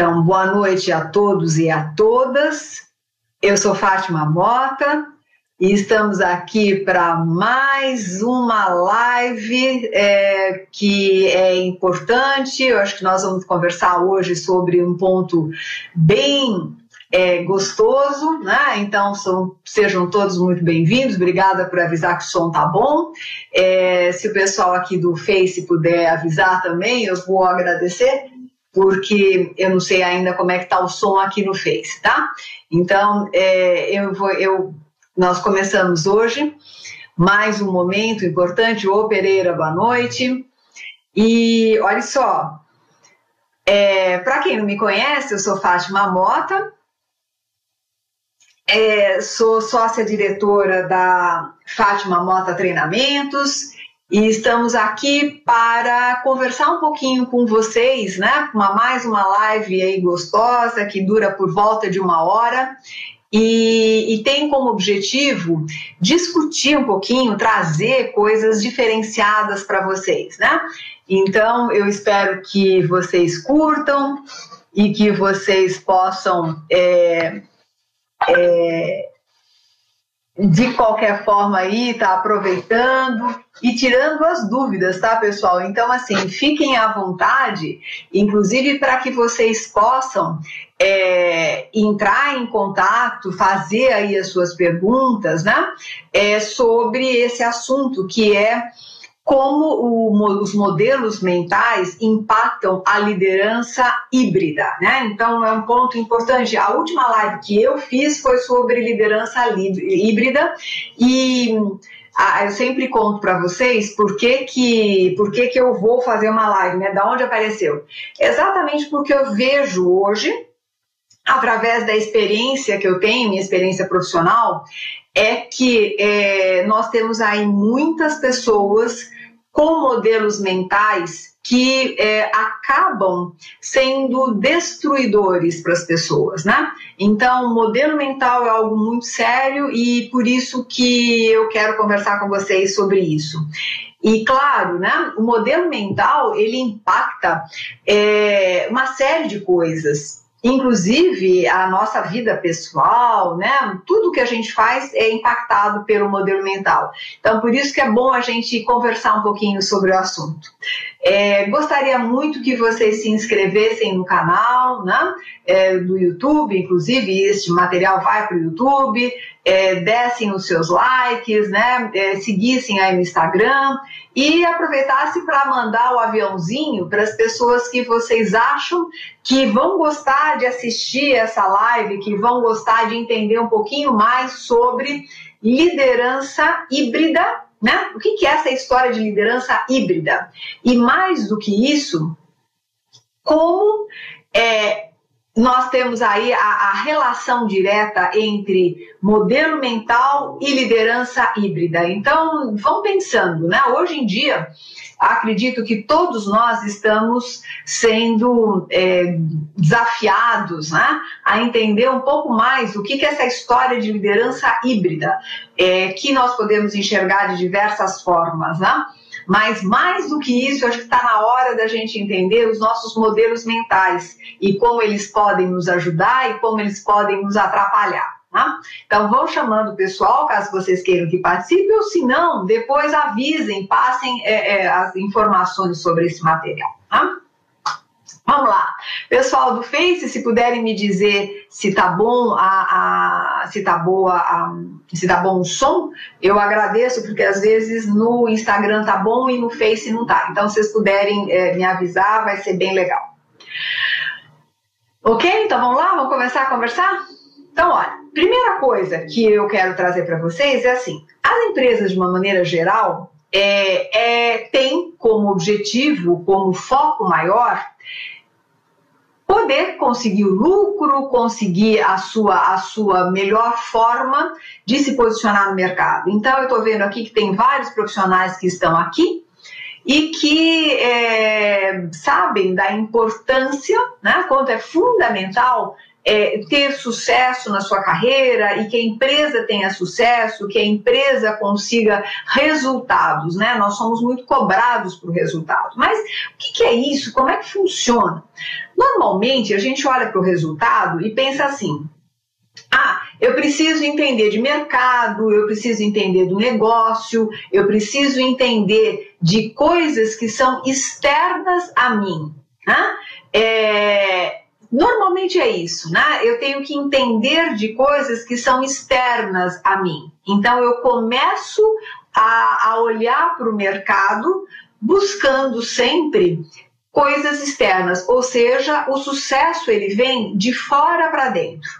Então, boa noite a todos e a todas. Eu sou Fátima Mota e estamos aqui para mais uma live é, que é importante. Eu acho que nós vamos conversar hoje sobre um ponto bem é, gostoso, né? Então são, sejam todos muito bem-vindos. Obrigada por avisar que o som tá bom. É, se o pessoal aqui do Face puder avisar também, eu vou agradecer, porque eu não sei ainda como é que tá o som aqui no Face, tá? Então é, eu vou, eu, nós começamos hoje mais um momento importante. Ô Pereira, boa noite. E olha só, é, para quem não me conhece, eu sou Fátima Mota, é, sou sócia diretora da Fátima Mota Treinamentos e estamos aqui para conversar um pouquinho com vocês, né? Uma, mais uma live aí gostosa que dura por volta de uma hora e, e, tem como objetivo discutir um pouquinho, trazer coisas diferenciadas para vocês, né? Então eu espero que vocês curtam e que vocês possam é, é, de qualquer forma aí, tá aproveitando e tirando as dúvidas, tá, pessoal? Então, assim, fiquem à vontade, inclusive para que vocês possam é, entrar em contato, fazer aí as suas perguntas, né, é, sobre esse assunto que é como o, os modelos mentais impactam a liderança híbrida, né? Então é um ponto importante. A última live que eu fiz foi sobre liderança híbrida e ah, eu sempre conto para vocês por que, que, por que, que eu vou fazer uma live, né? Da onde apareceu? Exatamente porque eu vejo hoje, através da experiência que eu tenho, minha experiência profissional, é que é, nós temos aí muitas pessoas com modelos mentais que é, acabam sendo destruidores para as pessoas, né? Então, modelo mental é algo muito sério e por isso que eu quero conversar com vocês sobre isso. E claro, né, o modelo mental ele impacta é, uma série de coisas inclusive a nossa vida pessoal, né? Tudo que a gente faz é impactado pelo modelo mental. Então, por isso que é bom a gente conversar um pouquinho sobre o assunto. É, gostaria muito que vocês se inscrevessem no canal né, é, do YouTube, inclusive este material vai para o YouTube, é, dessem os seus likes, né, é, seguissem aí no Instagram e aproveitasse para mandar o aviãozinho para as pessoas que vocês acham que vão gostar de assistir essa live, que vão gostar de entender um pouquinho mais sobre liderança híbrida né? O que é essa história de liderança híbrida? E mais do que isso, como é, nós temos aí a, a, relação direta entre modelo mental e liderança híbrida. Então, vão pensando, né? Hoje em dia, acredito que todos nós estamos sendo é, desafiados né, a entender um pouco mais o que, que é essa história de liderança híbrida, é, que nós podemos enxergar de diversas formas. Né? Mas mais do que isso, acho que está na hora da gente entender os nossos modelos mentais e como eles podem nos ajudar e como eles podem nos atrapalhar. Tá? Então, vão chamando o pessoal, caso vocês queiram que participe, ou se não, depois avisem, passem é, é, as informações sobre esse material. Tá? Vamos lá. Pessoal do Face, se puderem me dizer se tá bom a, a se tá boa a, se tá bom o som, eu agradeço porque às vezes no Instagram tá bom e no Face não tá. Então, se vocês puderem é, me avisar, vai ser bem legal. Ok? Então vamos lá, vamos começar a conversar? Então, olha, primeira coisa que eu quero trazer para vocês é assim: as empresas, de uma maneira geral, é, é, tem como objetivo, como foco maior, poder conseguir o lucro, conseguir a sua, a sua melhor forma de se posicionar no mercado. Então, eu estou vendo aqui que tem vários profissionais que estão aqui e que é, sabem da importância, né, quanto é fundamental é, ter sucesso na sua carreira e que a empresa tenha sucesso, que a empresa consiga resultados, né? Nós somos muito cobrados por resultado. Mas o que, que é isso? Como é que funciona? Normalmente a gente olha para o resultado e pensa assim: ah, eu preciso entender de mercado, eu preciso entender do negócio, eu preciso entender de coisas que são externas a mim. Né? É, normalmente é isso, né? Eu tenho que entender de coisas que são externas a mim. Então eu começo a, a olhar para o mercado buscando sempre coisas externas, ou seja, o sucesso ele vem de fora para dentro.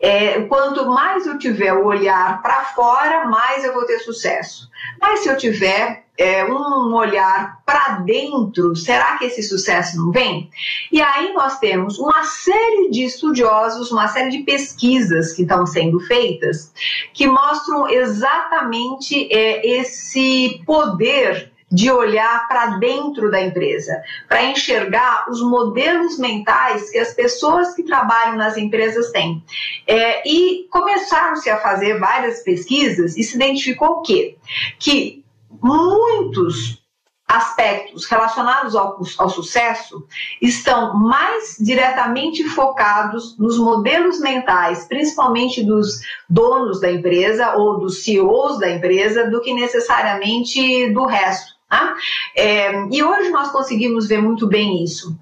É, quanto mais eu tiver o olhar para fora, mais eu vou ter sucesso. Mas se eu tiver é, um olhar para dentro, será que esse sucesso não vem? E aí nós temos uma série de estudiosos, uma série de pesquisas que estão sendo feitas que mostram exatamente é, esse poder de olhar para dentro da empresa, para enxergar os modelos mentais que as pessoas que trabalham nas empresas têm. É, e começaram-se a fazer várias pesquisas e se identificou o quê? Que muitos aspectos relacionados ao, ao, sucesso estão mais diretamente focados nos modelos mentais, principalmente dos donos da empresa ou dos CEOs da empresa, do que necessariamente do resto. Tá? É, e hoje nós conseguimos ver muito bem isso.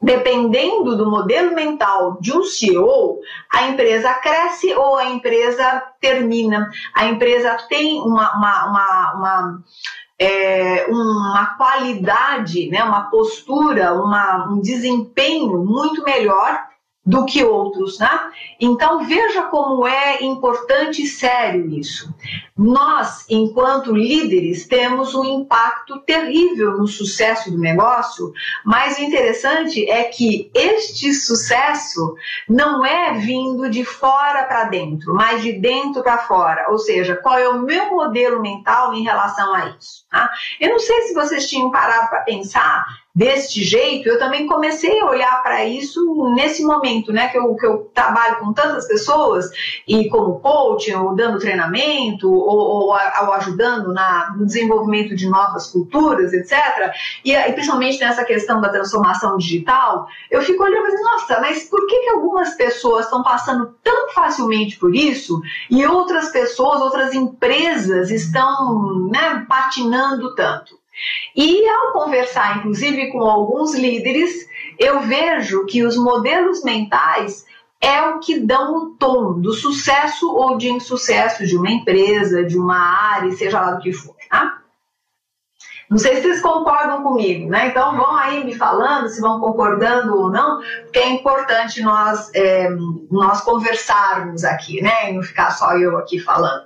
Dependendo do modelo mental de um CEO, a empresa cresce ou a empresa termina. A empresa tem uma, uma, uma, uma é, uma qualidade, né, uma postura, uma, um desempenho muito melhor do que outros, né? Então veja como é importante e sério isso. Nós, enquanto líderes, temos um impacto terrível no sucesso do negócio, mas o interessante é que este sucesso não é vindo de fora para dentro, mas de dentro para fora. Ou seja, qual é o meu modelo mental em relação a isso? Tá? Eu não sei se vocês tinham parado para pensar deste jeito, eu também comecei a olhar para isso nesse momento, né, que eu, que eu trabalho com tantas pessoas e como coaching, ou dando treinamento, ou, ou, ou ajudando na, no desenvolvimento de novas culturas, etc. E, e, principalmente nessa questão da transformação digital, eu fico olhando e nossa, mas por que, que algumas pessoas estão passando tão facilmente por isso e outras pessoas, outras empresas estão né, patinando tanto? E ao conversar, inclusive, com alguns líderes, eu vejo que os modelos mentais é o que dão o tom do sucesso ou de insucesso de uma empresa, de uma área, seja lá do que for. Tá? Não sei se vocês concordam comigo, né? Então vão aí me falando se vão concordando ou não, porque é importante nós, é, nós conversarmos aqui, né? E não ficar só eu aqui falando.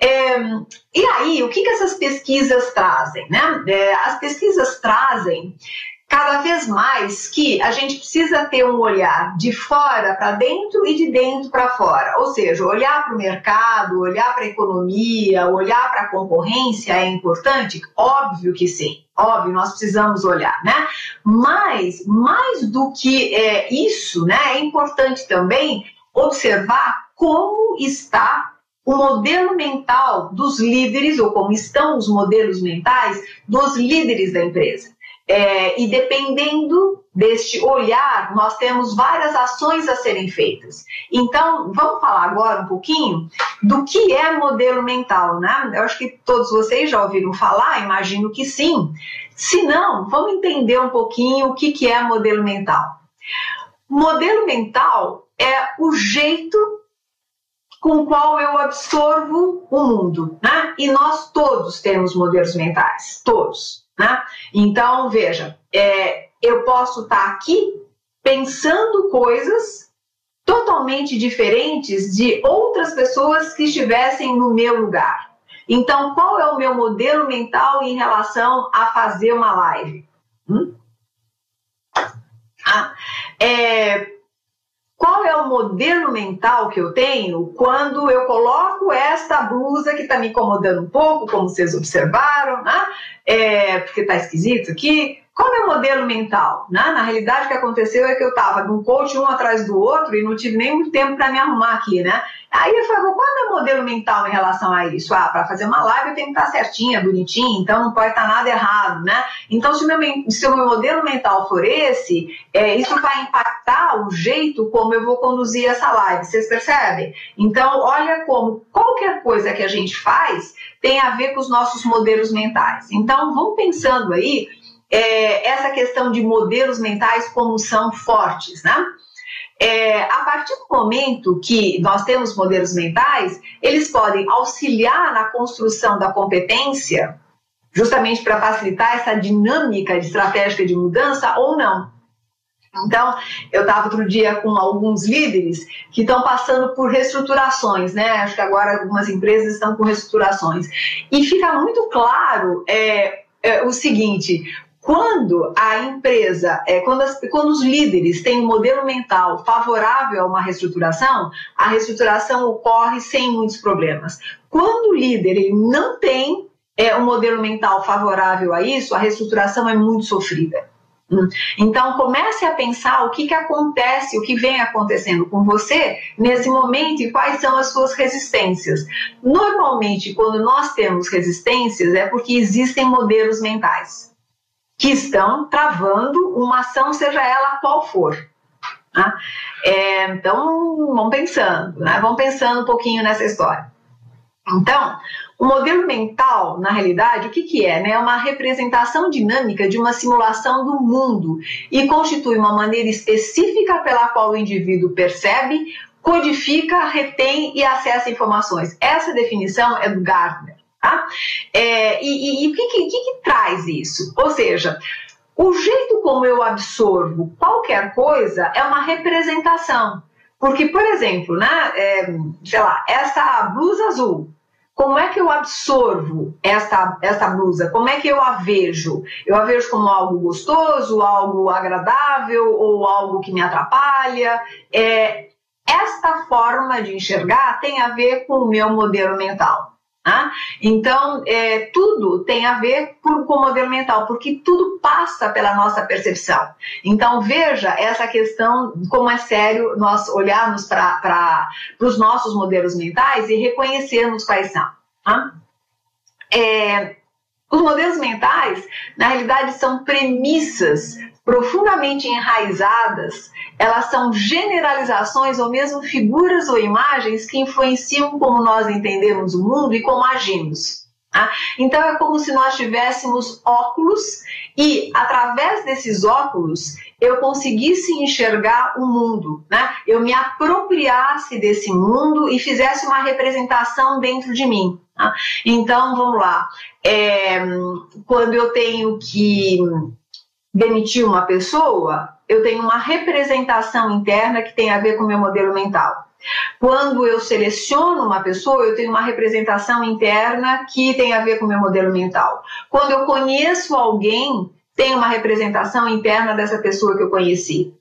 É, e aí, o que, que essas pesquisas trazem, né? É, as pesquisas trazem cada vez mais que a gente precisa ter um olhar de fora para dentro e de dentro para fora. Ou seja, olhar para o mercado, olhar para a economia, olhar para a concorrência é importante? Óbvio que sim. Óbvio, nós precisamos olhar, né? Mas, mais do que é, isso, né, é importante também observar como está o modelo mental dos líderes, ou como estão os modelos mentais dos líderes da empresa. É, e dependendo deste olhar, nós temos várias ações a serem feitas. Então, vamos falar agora um pouquinho do que é modelo mental, né? Eu acho que todos vocês já ouviram falar, imagino que sim. Se não, vamos entender um pouquinho o que, que é modelo mental. Modelo mental é o jeito com o qual eu absorvo o mundo, né? E nós todos temos modelos mentais, todos. Né? Então, veja, é, eu posso estar tá aqui pensando coisas totalmente diferentes de outras pessoas que estivessem no meu lugar. Então, qual é o meu modelo mental em relação a fazer uma live? Hum? Ah, é, qual é o modelo mental que eu tenho quando eu coloco esta blusa que está me incomodando um pouco, como vocês observaram, né? É, porque está esquisito aqui. Qual é o modelo mental? Né? Na realidade, o que aconteceu é que eu estava num coach um atrás do outro e não tive nem muito tempo para me arrumar aqui, né? Aí eu falei, qual é o modelo mental em relação a isso? Ah, para fazer uma live eu tenho que estar certinha, bonitinha, então não pode estar nada errado, né? Então, se o meu, se o meu modelo mental for esse, é, isso vai impactar o jeito como eu vou conduzir essa live, vocês percebem? Então, olha como qualquer coisa que a gente faz tem a ver com os nossos modelos mentais. Então, vamos pensando aí é, essa questão de modelos mentais como são fortes, né? É, a partir do momento que nós temos modelos mentais, eles podem auxiliar na construção da competência, justamente para facilitar essa dinâmica estratégica de mudança ou não. Então, eu estava outro dia com alguns líderes que estão passando por reestruturações, né? Acho que agora algumas empresas estão com reestruturações. E fica muito claro é, é, o seguinte: quando a empresa, é, quando, as, quando os líderes têm um modelo mental favorável a uma reestruturação, a reestruturação ocorre sem muitos problemas. Quando o líder ele não tem é, um modelo mental favorável a isso, a reestruturação é muito sofrida. Hum. Então comece a pensar o que, que acontece, o que vem acontecendo com você nesse momento e quais são as suas resistências. Normalmente, quando nós temos resistências, é porque existem modelos mentais que estão travando uma ação, seja ela qual for. Né? É, então, vamos pensando, né? vamos pensando um pouquinho nessa história. Então, o modelo mental, na realidade, o que, que é? Né? É uma representação dinâmica de uma simulação do mundo e constitui uma maneira específica pela qual o indivíduo percebe, codifica, retém e acessa informações. Essa definição é do Gardner. Tá? É, e, e, e, o que, que, que, traz isso? Ou seja, o jeito como eu absorvo qualquer coisa é uma representação. Porque, por exemplo, né, é, sei lá, essa blusa azul, como é que eu absorvo essa, essa blusa? Como é que eu a vejo? Eu a vejo como algo gostoso, algo agradável ou algo que me atrapalha? É, esta forma de enxergar tem a ver com o meu modelo mental. Né? Então, é, tudo tem a ver com o modelo mental, porque tudo passa pela nossa percepção. Então, veja essa questão, como é sério nós olharmos para os nossos modelos mentais e reconhecermos quais são. Tá? É, os modelos mentais, na realidade, são premissas profundamente enraizadas, elas são generalizações ou mesmo figuras ou imagens que influenciam como nós entendemos o mundo e como agimos. Tá? Então é como se nós tivéssemos óculos e através desses óculos eu conseguisse enxergar o mundo, né? Eu me apropriasse desse mundo e fizesse uma representação dentro de mim. Tá? Então vamos lá. É, quando eu tenho que demitir uma pessoa, eu tenho uma representação interna que tem a ver com o meu modelo mental. Quando eu seleciono uma pessoa, eu tenho uma representação interna que tem a ver com o meu modelo mental. Quando eu conheço alguém, tem uma representação interna dessa pessoa que eu conheci.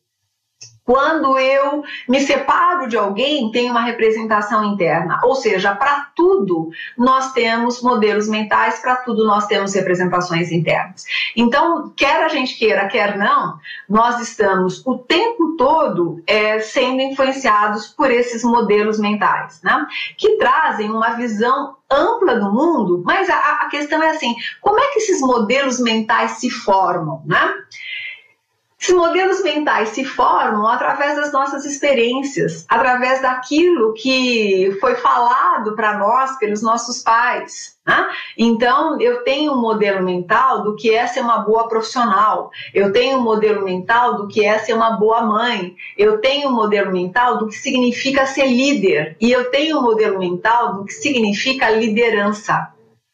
Quando eu me separo de alguém, tem uma representação interna. Ou seja, para tudo nós temos modelos mentais, para tudo nós temos representações internas. Então, quer a gente queira, quer não, nós estamos o tempo todo é, sendo influenciados por esses modelos mentais, né? Que trazem uma visão ampla do mundo, mas a, a questão é assim: como é que esses modelos mentais se formam, né? Esses modelos mentais se formam através das nossas experiências, através daquilo que foi falado para nós pelos nossos pais. Né? Então, eu tenho um modelo mental do que é ser uma boa profissional, eu tenho um modelo mental do que é ser uma boa mãe, eu tenho um modelo mental do que significa ser líder, e eu tenho um modelo mental do que significa liderança.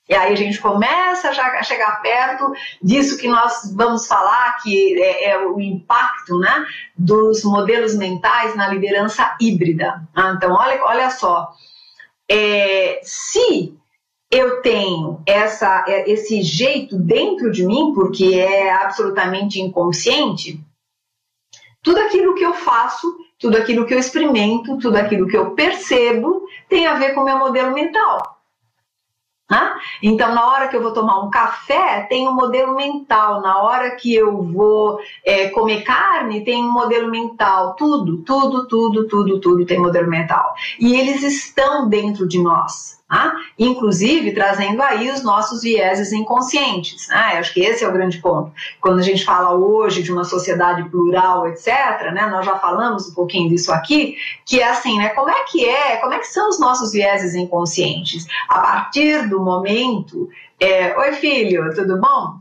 E aí a gente começa já a chegar perto disso que nós vamos falar, que é, é o impacto né, dos modelos mentais na liderança híbrida. Ah, então, olha, olha só, é, se eu tenho essa, é, esse jeito dentro de mim, porque é absolutamente inconsciente, tudo aquilo que eu faço, tudo aquilo que eu experimento, tudo aquilo que eu percebo tem a ver com o meu modelo mental. Né? Então, na hora que eu vou tomar um café, tem um modelo mental. Na hora que eu vou é, comer carne, tem um modelo mental. Tudo, tudo, tudo, tudo, tudo tem modelo mental. E eles estão dentro de nós. Né? Inclusive trazendo aí os nossos vieses inconscientes. Né? Acho que esse é o grande ponto. Quando a gente fala hoje de uma sociedade plural, etc., né? nós já falamos um pouquinho disso aqui, que é assim, né? como é que é, como é que são os nossos vieses inconscientes? A partir do momento é, Oi, filho, tudo bom?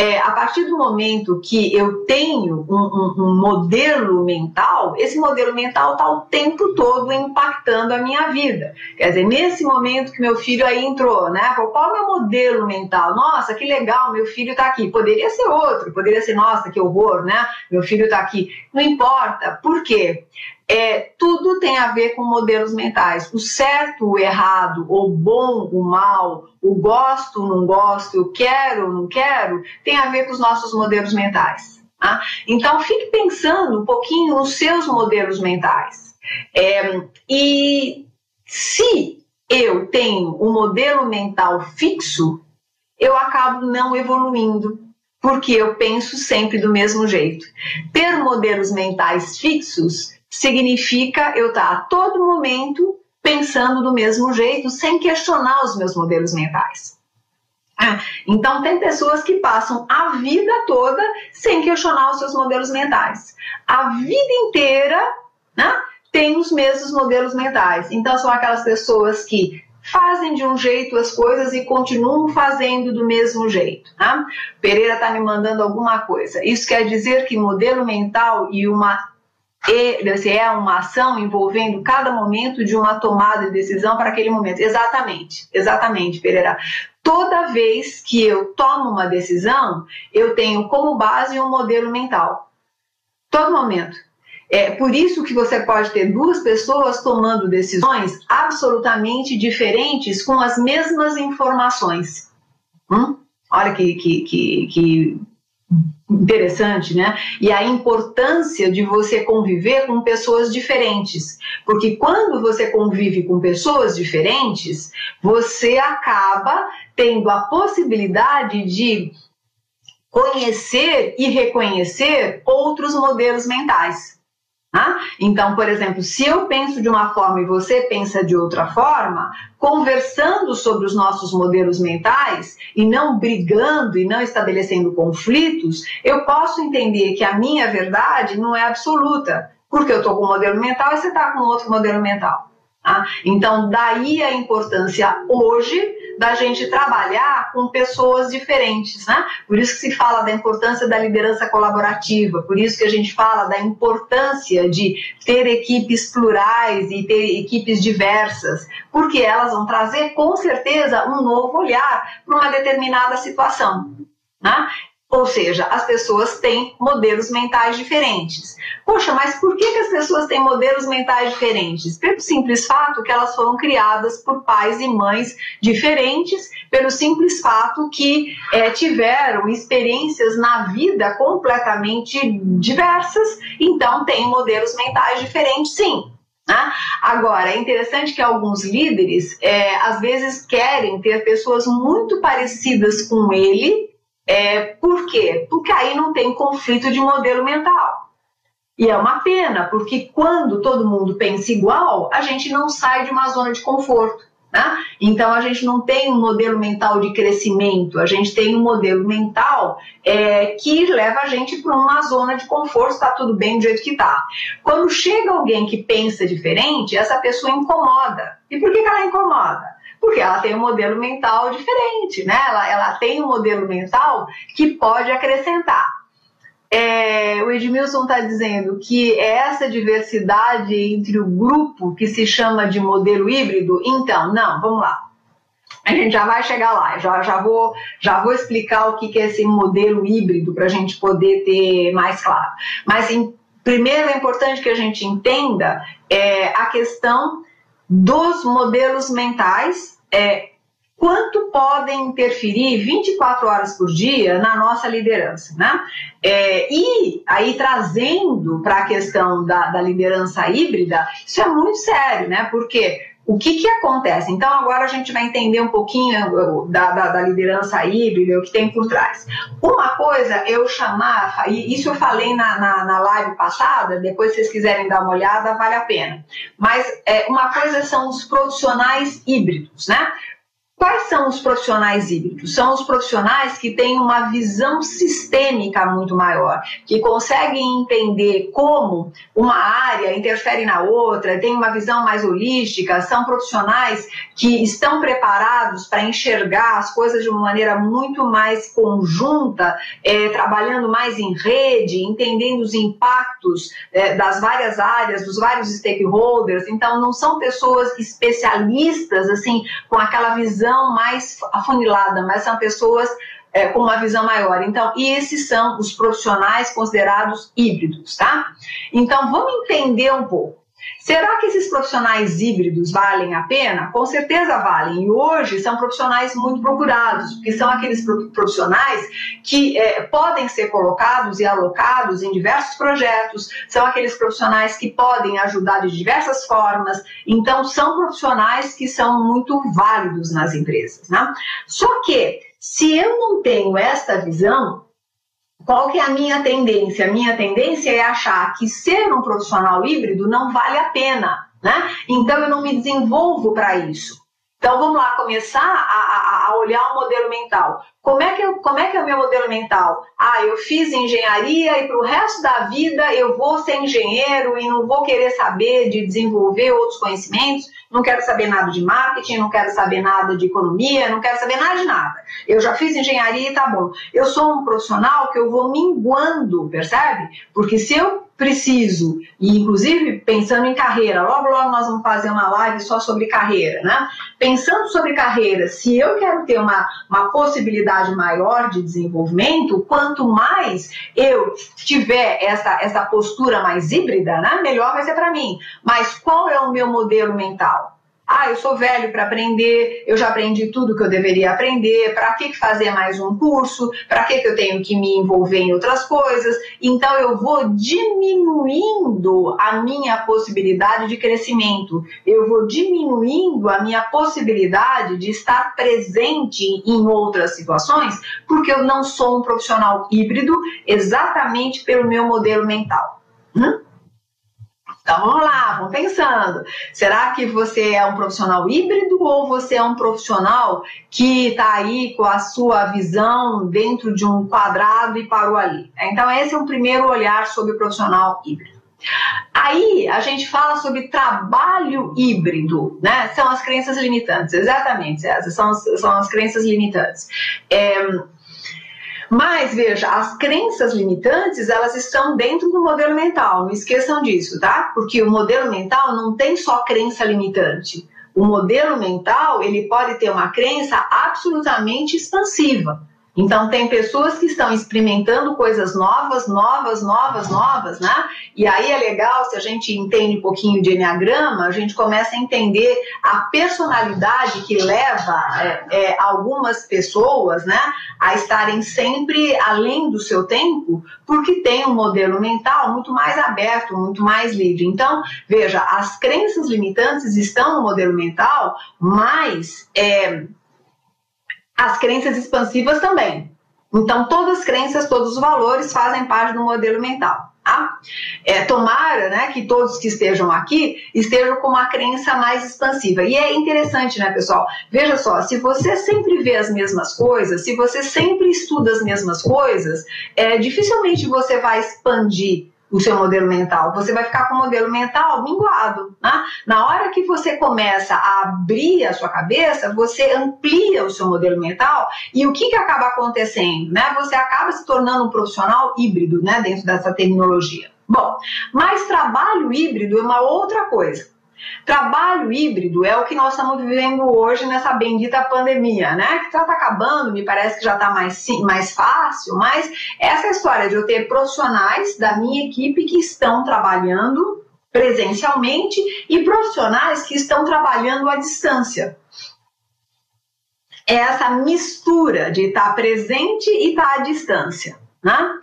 É, a partir do momento que eu tenho um, um, um modelo mental, esse modelo mental está o tempo todo impactando a minha vida. Quer dizer, nesse momento que meu filho aí entrou, né? Qual é o meu modelo mental? Nossa, que legal, meu filho está aqui. Poderia ser outro, poderia ser, nossa, que horror, né? Meu filho está aqui. Não importa. Por quê? É, tudo tem a ver com modelos mentais. O certo, o errado, o bom, o mal, o gosto, não gosto, o quero, não quero, tem a ver com os nossos modelos mentais. Tá? Então, fique pensando um pouquinho nos seus modelos mentais. É, e se eu tenho um modelo mental fixo, eu acabo não evoluindo, porque eu penso sempre do mesmo jeito. Ter modelos mentais fixos significa eu estar a todo momento pensando do mesmo jeito, sem questionar os meus modelos mentais. Ah, então, tem pessoas que passam a vida toda sem questionar os seus modelos mentais. A vida inteira né, tem os mesmos modelos mentais. Então, são aquelas pessoas que fazem de um jeito as coisas e continuam fazendo do mesmo jeito. Tá? Pereira está me mandando alguma coisa. Isso quer dizer que modelo mental e uma é uma ação envolvendo cada momento de uma tomada de decisão para aquele momento. Exatamente, exatamente, Pereira. Toda vez que eu tomo uma decisão, eu tenho como base um modelo mental. Todo momento. É por isso que você pode ter duas pessoas tomando decisões absolutamente diferentes com as mesmas informações. Hum? Olha que, que, que, que interessante, né? E a importância de você conviver com pessoas diferentes, porque quando você convive com pessoas diferentes, você acaba tendo a possibilidade de conhecer e reconhecer outros modelos mentais. Tá? Então, por exemplo, se eu penso de uma forma e você pensa de outra forma, conversando sobre os nossos modelos mentais e não brigando e não estabelecendo conflitos, eu posso entender que a minha verdade não é absoluta, porque eu estou com um modelo mental e você está com outro modelo mental. Tá? Então, daí a importância hoje da gente trabalhar com pessoas diferentes, né? Por isso que se fala da importância da liderança colaborativa, por isso que a gente fala da importância de ter equipes plurais e ter equipes diversas, porque elas vão trazer com certeza um novo olhar para uma determinada situação. Né? Ou seja, as pessoas têm modelos mentais diferentes. Poxa, mas por que, que as pessoas têm modelos mentais diferentes? Pelo simples fato que elas foram criadas por pais e mães diferentes, pelo simples fato que é, tiveram experiências na vida completamente diversas, então têm modelos mentais diferentes, sim. Né? Agora, é interessante que alguns líderes é, às vezes querem ter pessoas muito parecidas com ele é, por quê? Porque aí não tem conflito de modelo mental. E é uma pena, porque quando todo mundo pensa igual, a gente não sai de uma zona de conforto. Né? Então a gente não tem um modelo mental de crescimento, a gente tem um modelo mental é, que leva a gente para uma zona de conforto, está tudo bem do jeito que está. Quando chega alguém que pensa diferente, essa pessoa incomoda. E por que, que ela incomoda? Porque ela tem um modelo mental diferente, né? Ela, ela tem um modelo mental que pode acrescentar. É, o Edmilson está dizendo que é essa diversidade entre o grupo que se chama de modelo híbrido. Então, não, vamos lá. A gente já vai chegar lá, já, já, vou, já vou explicar o que, que é esse modelo híbrido para a gente poder ter mais claro. Mas, em, primeiro, é importante que a gente entenda é, a questão dos modelos mentais, é, quanto podem interferir 24 horas por dia na nossa liderança, né? É, e aí trazendo para a questão da, da, liderança híbrida, isso é muito sério, né? Porque o que, que acontece? Então, agora a gente vai entender um pouquinho da, da, da liderança híbrida, o que tem por trás. Uma coisa eu chamar, e isso eu falei na, na, na live passada, depois se vocês quiserem dar uma olhada, vale a pena. Mas é, uma coisa são os profissionais híbridos, né? Quais são os profissionais híbridos? São os profissionais que têm uma visão sistêmica muito maior, que conseguem entender como uma área interfere na outra, têm uma visão mais holística, são profissionais que estão preparados para enxergar as coisas de uma maneira muito mais conjunta, é, trabalhando mais em rede, entendendo os impactos é, das várias áreas, dos vários stakeholders. Então, não são pessoas especialistas, assim, com aquela visão visão mais afunilada, mas são pessoas é, com uma visão maior. Então, esses são os profissionais considerados híbridos, tá? Então, vamos entender um pouco. Será que esses profissionais híbridos valem a pena? Com certeza valem. E hoje são profissionais muito procurados, porque são aqueles profissionais que é, podem ser colocados e alocados em diversos projetos, são aqueles profissionais que podem ajudar de diversas formas. Então, são profissionais que são muito válidos nas empresas. Né? Só que, se eu não tenho esta visão, qual que é a minha tendência? A minha tendência é achar que ser um profissional híbrido não vale a pena, né? Então eu não me desenvolvo para isso. Então vamos lá começar a, a, a olhar o modelo mental. Como é, que eu, como é que é o meu modelo mental? Ah, eu fiz engenharia e para o resto da vida eu vou ser engenheiro e não vou querer saber de desenvolver outros conhecimentos, não quero saber nada de marketing, não quero saber nada de economia, não quero saber nada de nada. Eu já fiz engenharia e tá bom. Eu sou um profissional que eu vou minguando, percebe? Porque se eu preciso, e inclusive pensando em carreira, logo logo nós vamos fazer uma live só sobre carreira, né? Pensando sobre carreira, se eu quero ter uma, uma possibilidade maior de desenvolvimento, quanto mais eu tiver essa, essa postura mais híbrida, né, melhor vai ser para mim. Mas qual é o meu modelo mental? Ah, eu sou velho para aprender, eu já aprendi tudo que eu deveria aprender, para que fazer mais um curso? Para que eu tenho que me envolver em outras coisas? Então eu vou diminuindo a minha possibilidade de crescimento, eu vou diminuindo a minha possibilidade de estar presente em outras situações, porque eu não sou um profissional híbrido exatamente pelo meu modelo mental. Hum? Então vamos lá, vamos pensando. Será que você é um profissional híbrido ou você é um profissional que está aí com a sua visão dentro de um quadrado e parou ali? Então esse é um primeiro olhar sobre o profissional híbrido. Aí a gente fala sobre trabalho híbrido, né? São as crenças limitantes, exatamente, essas são, são as crenças limitantes. É, mas veja, as crenças limitantes, elas estão dentro do modelo mental, não esqueçam disso, tá? Porque o modelo mental não tem só crença limitante. O modelo mental, ele pode ter uma crença absolutamente expansiva. Então, tem pessoas que estão experimentando coisas novas, novas, novas, novas, né? E aí é legal, se a gente entende um pouquinho de Enneagrama, a gente começa a entender a personalidade que leva é, é, algumas pessoas, né, a estarem sempre além do seu tempo, porque tem um modelo mental muito mais aberto, muito mais livre. Então, veja, as crenças limitantes estão no modelo mental, mas. É, as crenças expansivas também. Então, todas as crenças, todos os valores fazem parte do modelo mental. Tá? É, tomara né, que todos que estejam aqui estejam com uma crença mais expansiva. E é interessante, né, pessoal? Veja só, se você sempre vê as mesmas coisas, se você sempre estuda as mesmas coisas, é, dificilmente você vai expandir o seu modelo mental. Você vai ficar com o modelo mental minguado. Né? Na hora que você começa a abrir a sua cabeça, você amplia o seu modelo mental e o que, que acaba acontecendo? Né? Você acaba se tornando um profissional híbrido né, dentro dessa terminologia. Bom, mas trabalho híbrido é uma outra coisa. Trabalho híbrido é o que nós estamos vivendo hoje nessa bendita pandemia, né? Que já está acabando, me parece que já está mais, mais fácil, mas essa história de eu ter profissionais da minha equipe que estão trabalhando presencialmente e profissionais que estão trabalhando à distância. É essa mistura de estar presente e estar à distância, né?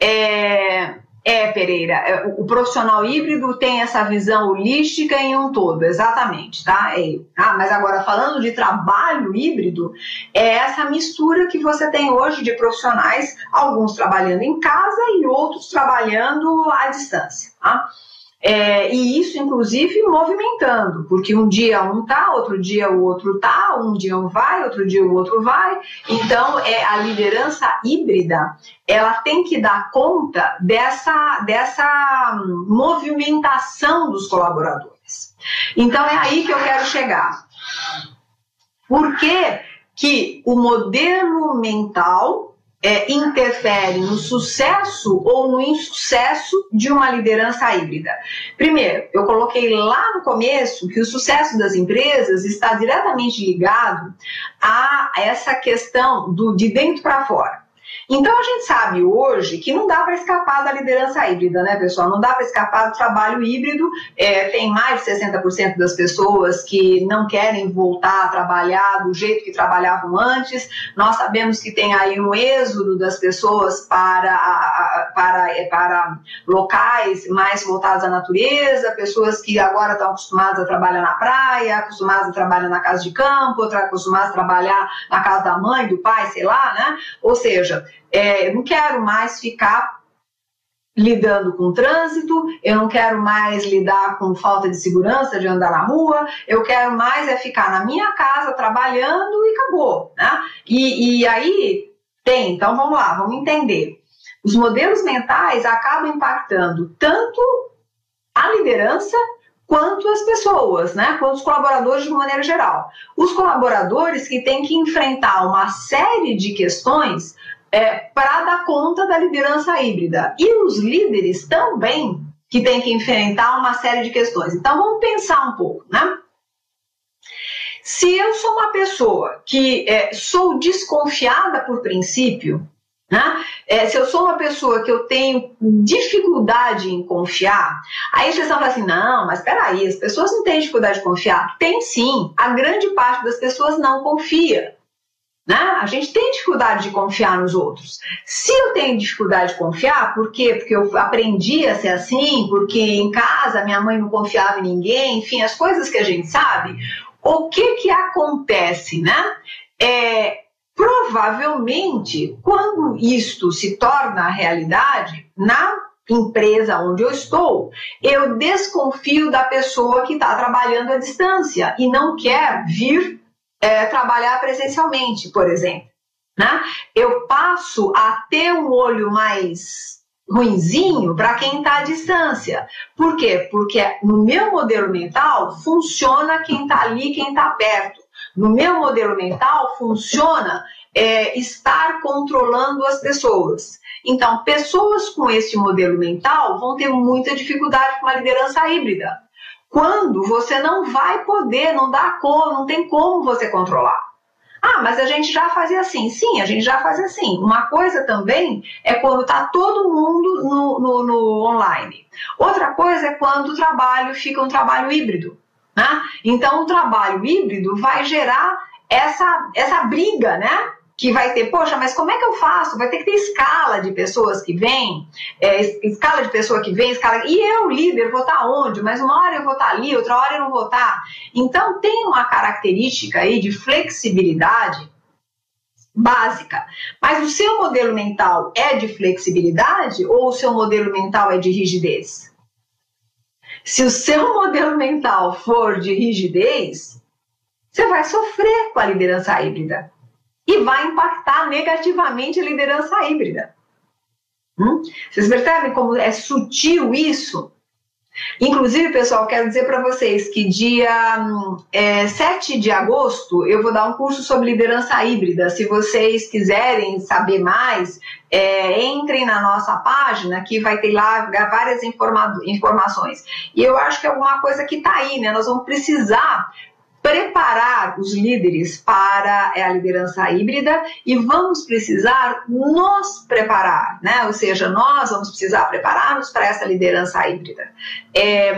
É, É, Pereira, é, o profissional híbrido tem essa visão holística em um todo, exatamente, tá? É, ah, mas agora falando de trabalho híbrido, é essa mistura que você tem hoje de profissionais, alguns trabalhando em casa e outros trabalhando à distância, tá? É, e isso, inclusive, movimentando, porque um dia um tá, outro dia o outro tá, um dia um vai, outro dia o outro vai. Então, é a liderança híbrida, ela tem que dar conta dessa, dessa movimentação dos colaboradores. Então, é aí que eu quero chegar. Por que, que o modelo mental é, interfere no sucesso ou no insucesso de uma liderança híbrida? Primeiro, eu coloquei lá no começo que o sucesso das empresas está diretamente ligado a essa questão do de dentro para fora. Então a gente sabe hoje que não dá para escapar da liderança híbrida, né, pessoal? Não dá para escapar do trabalho híbrido. É, tem mais de 60% das pessoas que não querem voltar a trabalhar do jeito que trabalhavam antes. Nós sabemos que tem aí um êxodo das pessoas para, para, para locais mais voltados à natureza, pessoas que agora estão acostumadas a trabalhar na praia, acostumadas a trabalhar na casa de campo, acostumadas a trabalhar na casa da mãe, do pai, sei lá, né? Ou seja, é, eu não quero mais ficar lidando com trânsito, eu não quero mais lidar com falta de segurança de andar na rua, eu quero mais é ficar na minha casa trabalhando e acabou, né? E, e aí tem, então vamos lá, vamos entender. Os modelos mentais acabam impactando tanto a liderança quanto as pessoas, né? Quanto os colaboradores de uma maneira geral. Os colaboradores que têm que enfrentar uma série de questões é, para dar conta da liderança híbrida. E os líderes também, que têm que enfrentar uma série de questões. Então vamos pensar um pouco, né? Se eu sou uma pessoa que é, sou desconfiada por princípio, né? É, se eu sou uma pessoa que eu tenho dificuldade em confiar, aí vocês vão falar assim: não, mas peraí, as pessoas não têm dificuldade de confiar? Tem sim, a grande parte das pessoas não confia. Né? A gente tem dificuldade de confiar nos outros. Se eu tenho dificuldade de confiar, por quê? Porque eu aprendi a ser assim, porque em casa minha mãe não confiava em ninguém, enfim, as coisas que a gente sabe. O que que acontece, né? É, provavelmente, quando isto se torna realidade, na empresa onde eu estou, eu desconfio da pessoa que está trabalhando à distância e não quer vir é, trabalhar presencialmente, por exemplo. Né? Eu passo a ter um olho mais ruinzinho para quem está à distância. Por quê? Porque no meu modelo mental funciona quem está ali, quem está perto. No meu modelo mental funciona é, estar controlando as pessoas. Então, pessoas com esse modelo mental vão ter muita dificuldade com a liderança híbrida quando você não vai poder, não dá como, não tem como você controlar. Ah, mas a gente já fazia assim. Sim, a gente já fazia assim. Uma coisa também é quando está todo mundo no, no, no, online. Outra coisa é quando o trabalho fica um trabalho híbrido. Né? Então, o trabalho híbrido vai gerar essa, essa briga, né? que vai ter, poxa, mas como é que eu faço? Vai ter que ter escala de pessoas que vêm, é, escala de pessoa que vem, escala. E eu, líder, vou estar onde? Mas uma hora eu vou estar ali, outra hora eu não vou estar. Então tem uma característica aí de flexibilidade básica. Mas o seu modelo mental é de flexibilidade ou o seu modelo mental é de rigidez? Se o seu modelo mental for de rigidez, você vai sofrer com a liderança híbrida e vai impactar negativamente a liderança híbrida. Hum? Vocês percebem como é sutil isso? Inclusive, pessoal, quero dizer para vocês que dia é, 7 de agosto eu vou dar um curso sobre liderança híbrida. Se vocês quiserem saber mais, é, entrem na nossa página que vai ter lá várias informa informações. E eu acho que é alguma coisa que está aí, né? Nós vamos precisar preparar os líderes para a liderança híbrida e vamos precisar nos preparar, né? Ou seja, nós vamos precisar preparar-nos para essa liderança híbrida. É,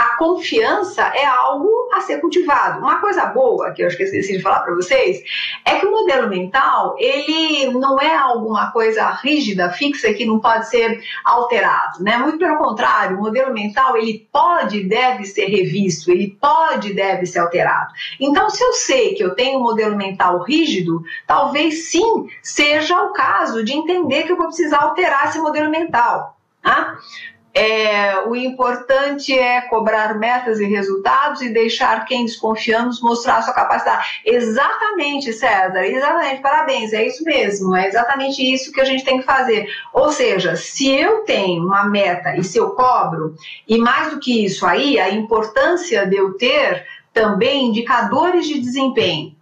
a confiança é algo a ser cultivado. Uma coisa boa que eu esqueci de falar para vocês é que o modelo mental ele não é alguma coisa rígida, fixa que não pode ser alterado, né? Muito pelo contrário, o modelo mental ele pode e deve ser revisto, ele pode e deve ser alterado. Então, se eu sei que eu tenho um modelo mental rígido, talvez sim seja o caso de entender que eu vou precisar alterar esse modelo mental. Tá? É, o importante é cobrar metas e resultados e deixar quem desconfiamos mostrar sua capacidade. Exatamente, César, exatamente, parabéns, é isso mesmo, é exatamente isso que a gente tem que fazer. Ou seja, se eu tenho uma meta e se eu cobro, e mais do que isso aí, a importância de eu ter também indicadores de desempenho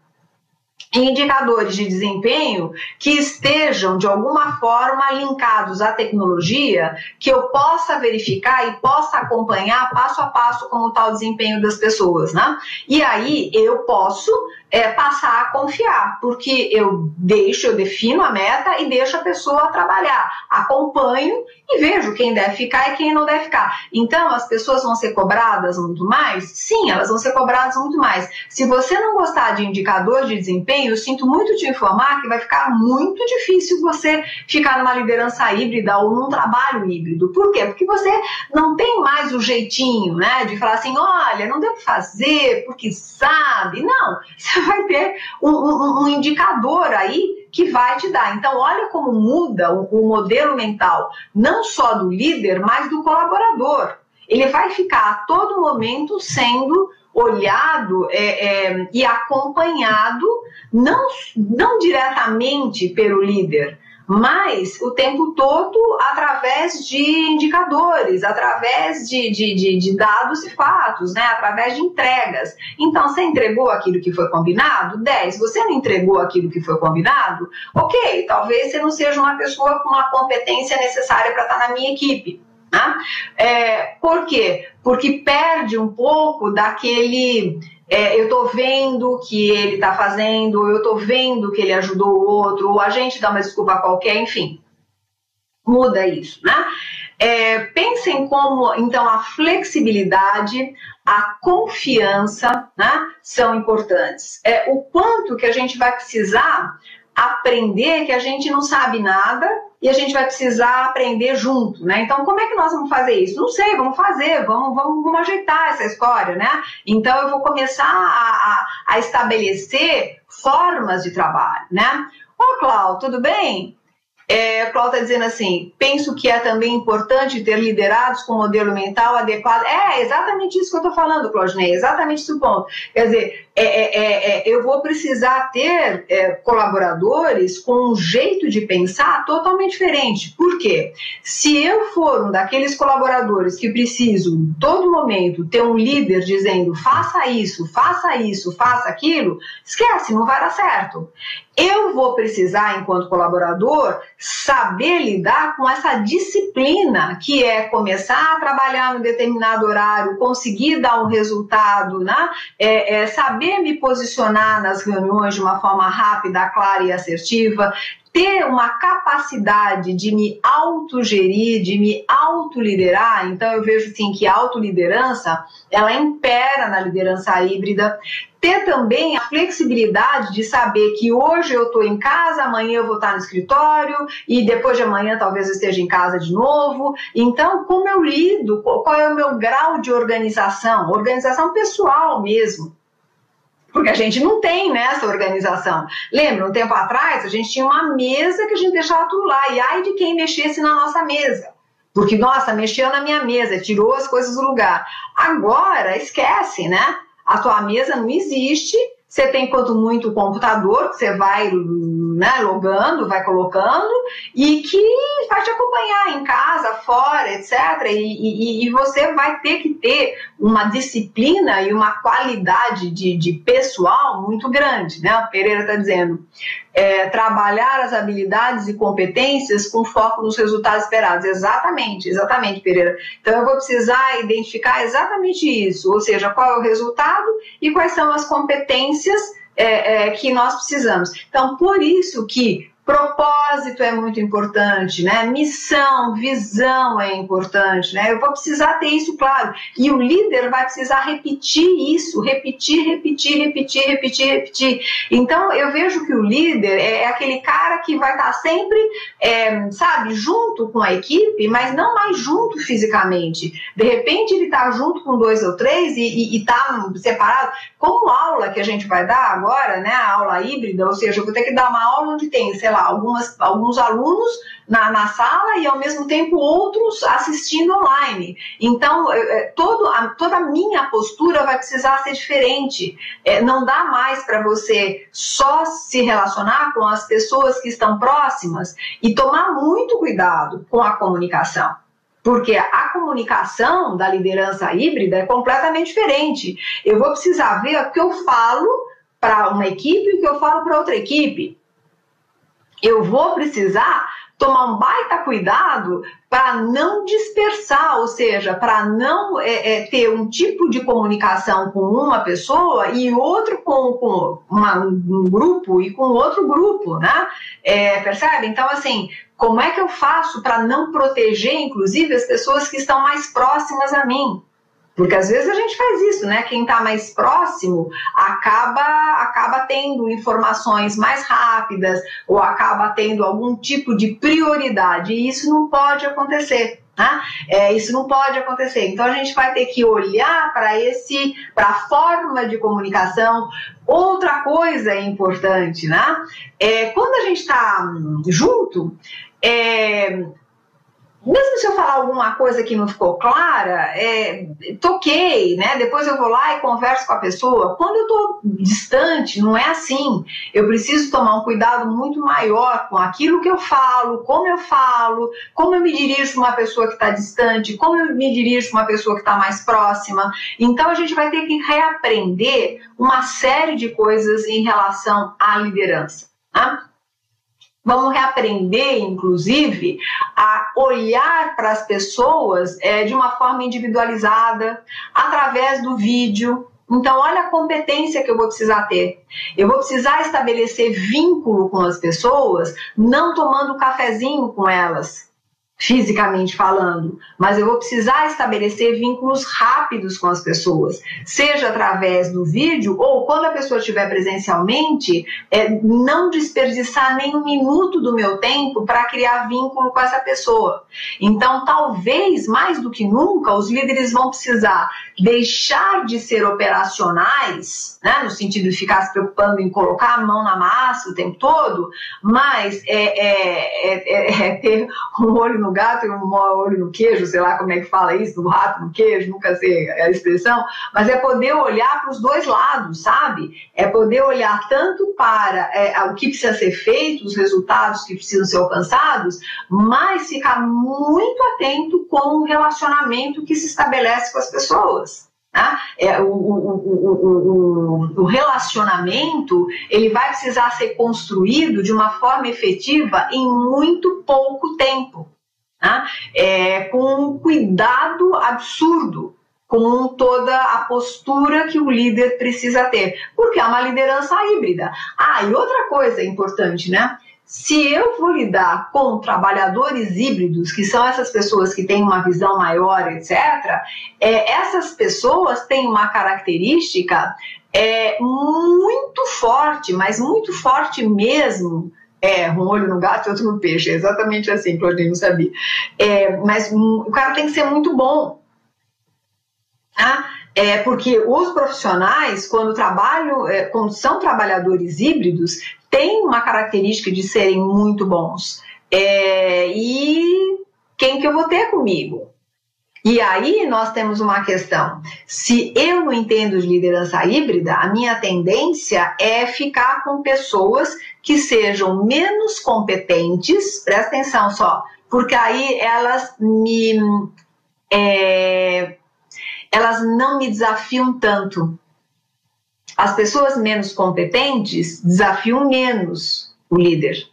indicadores de desempenho que estejam de alguma forma linkados à tecnologia, que eu possa verificar e possa acompanhar passo a passo como está o desempenho das pessoas, né? E aí eu posso é, passar a confiar, porque eu deixo, eu defino a meta e deixo a pessoa trabalhar, acompanho e vejo quem deve ficar e quem não deve ficar. Então, as pessoas vão ser cobradas muito mais? Sim, elas vão ser cobradas muito mais. Se você não gostar de indicador de desempenho, eu sinto muito te informar que vai ficar muito difícil você ficar numa liderança híbrida ou num trabalho híbrido. Por quê? Porque você não tem mais o jeitinho, né, de falar assim, olha, não devo fazer porque sabe. Não, vai ter um, um, um indicador aí que vai te dar. Então, olha como muda o, o modelo mental, não só do líder, mas do colaborador. Ele vai ficar a todo momento sendo olhado é, é, e acompanhado, não, não diretamente pelo líder, mas o tempo todo através de indicadores, através de, de, de, de, dados e fatos, né? através de entregas. Então, você entregou aquilo que foi combinado? 10. Você não entregou aquilo que foi combinado? Ok, talvez você não seja uma pessoa com uma competência necessária para estar na minha equipe. Né? É, por quê? Porque perde um pouco daquele é, eu estou vendo que ele está fazendo, eu estou vendo que ele ajudou o outro, ou a gente dá uma desculpa qualquer, enfim. Muda isso, né? É, pensem como, então, a flexibilidade, a confiança né, são importantes. É, o quanto que a gente vai precisar aprender que a gente não sabe nada e a gente vai precisar aprender junto, né? Então, como é que nós vamos fazer isso? Não sei, vamos fazer, vamos, vamos, vamos ajeitar essa história, né? Então, eu vou começar a, a, a estabelecer formas de trabalho, né? Ô, Cláudio, tudo bem? É, a Cláudia está dizendo assim: penso que é também importante ter liderados com modelo mental adequado. É exatamente isso que eu estou falando, Claudinei, exatamente esse ponto. Quer dizer, é, é, é, é, eu vou precisar ter é, colaboradores com um jeito de pensar totalmente diferente. Por quê? Se eu for um daqueles colaboradores que preciso, todo momento, ter um líder dizendo faça isso, faça isso, faça aquilo, esquece, não vai dar certo. Eu vou precisar, enquanto colaborador, saber lidar com essa disciplina que é começar a trabalhar no determinado horário, conseguir dar um resultado, né? É, é saber saber me posicionar nas reuniões de uma forma rápida, clara e assertiva, ter uma capacidade de me autogerir, de me autoliderar. Então eu vejo assim que a autoliderança, ela impera na liderança híbrida. Ter também a flexibilidade de saber que hoje eu estou em casa, amanhã eu vou estar no escritório e depois de amanhã talvez eu esteja em casa de novo. Então, como eu lido? Qual é o meu grau de organização? Organização pessoal mesmo porque a gente não tem nessa né, organização. Lembra, um tempo atrás, a gente tinha uma mesa que a gente deixava tudo lá, e ai de quem mexesse na nossa mesa. Porque, nossa, mexeu na minha mesa, tirou as coisas do lugar. Agora, esquece, né? A tua mesa não existe, você tem quanto muito o computador, que você vai né, logando, vai colocando, e que vai te acompanhar em casa, fora, etc. E, e, e você vai ter que ter uma disciplina e uma qualidade de, de pessoal muito grande, né? O Pereira está dizendo. É, trabalhar as habilidades e competências com foco nos resultados esperados. Exatamente, exatamente, Pereira. Então eu vou precisar identificar exatamente isso, ou seja, qual é o resultado e quais são as competências é, é, que nós precisamos. Então, por isso que Propósito é muito importante, né? Missão, visão é importante, né? Eu vou precisar ter isso claro. E o líder vai precisar repetir isso, repetir, repetir, repetir, repetir, repetir. Então eu vejo que o líder é, é aquele cara que vai estar sempre, é, sabe, junto com a equipe, mas não mais junto fisicamente. De repente ele está junto com dois ou três e está separado. Como aula que a gente vai dar agora, né? A aula híbrida, ou seja, eu vou ter que dar uma aula onde tem, sei lá, lá, algumas, alguns alunos na, na sala e ao mesmo tempo outros assistindo online. Então, é, todo a, toda a minha postura vai precisar ser diferente. É, não dá mais para você só se relacionar com as pessoas que estão próximas e tomar muito cuidado com a comunicação. Porque a comunicação da liderança híbrida é completamente diferente. Eu vou precisar ver o que eu falo para uma equipe e o que eu falo para outra equipe eu vou precisar tomar um baita cuidado para não dispersar, ou seja, para não é, é, ter um tipo de comunicação com uma pessoa e outro com, com uma, um grupo e com outro grupo, né? É, percebe? Então, assim, como é que eu faço para não proteger, inclusive, as pessoas que estão mais próximas a mim? Porque às vezes a gente faz isso, né? Quem está mais próximo acaba, acaba tendo informações mais rápidas ou acaba tendo algum tipo de prioridade. E isso não pode acontecer. Né? É, isso não pode acontecer. Então a gente vai ter que olhar para esse, para a forma de comunicação. Outra coisa importante, né? É, quando a gente está junto, é, mesmo se eu falar alguma coisa que não ficou clara, é, toquei, né? Depois eu vou lá e converso com a pessoa. Quando eu estou distante, não é assim. Eu preciso tomar um cuidado muito maior com aquilo que eu falo, como eu falo, como eu me dirijo para uma pessoa que está distante, como eu me dirijo para uma pessoa que está mais próxima. Então a gente vai ter que reaprender uma série de coisas em relação à liderança. Tá? Vamos reaprender, inclusive, a olhar para as pessoas é, de uma forma individualizada, através do vídeo. Então, olha a competência que eu vou precisar ter. Eu vou precisar estabelecer vínculo com as pessoas, não tomando cafezinho com elas, fisicamente falando, mas eu vou precisar estabelecer vínculos rápidos com as pessoas, seja através do vídeo ou quando a pessoa estiver presencialmente, é, não desperdiçar nem um minuto do meu tempo para criar vínculo com essa pessoa. Então, talvez mais do que nunca, os líderes vão precisar deixar de ser operacionais, né, no sentido de ficar se preocupando em colocar a mão na massa o tempo todo, mas é, é, é, é ter um olho no no gato e um olho no queijo, sei lá como é que fala isso, do rato no queijo, nunca sei a expressão, mas é poder olhar para os dois lados, sabe? É poder olhar tanto para é, o que precisa ser feito, os resultados que precisam ser alcançados, mas ficar muito atento com o relacionamento que se estabelece com as pessoas. Né? É, o, o, o, o, relacionamento ele vai precisar ser construído de uma forma efetiva em muito pouco tempo né? é, com um cuidado absurdo com toda a postura que o líder precisa ter, porque é uma liderança híbrida. Ah, e outra coisa importante, né? Se eu vou lidar com trabalhadores híbridos, que são essas pessoas que têm uma visão maior, etc., é, essas pessoas têm uma característica é, muito forte, mas muito forte mesmo, é, um olho no gato e outro no peixe. É exatamente assim, Claudinho sabia. É, mas o cara tem que ser muito bom. Tá? É, porque os profissionais, quando trabalham, é, quando são trabalhadores híbridos, têm uma característica de serem muito bons. É, e quem que eu vou ter comigo? E aí nós temos uma questão. Se eu não entendo de liderança híbrida, a minha tendência é ficar com pessoas que sejam menos competentes, presta atenção só, porque aí elas me. É, elas não me desafiam tanto. As pessoas menos competentes desafiam menos o líder.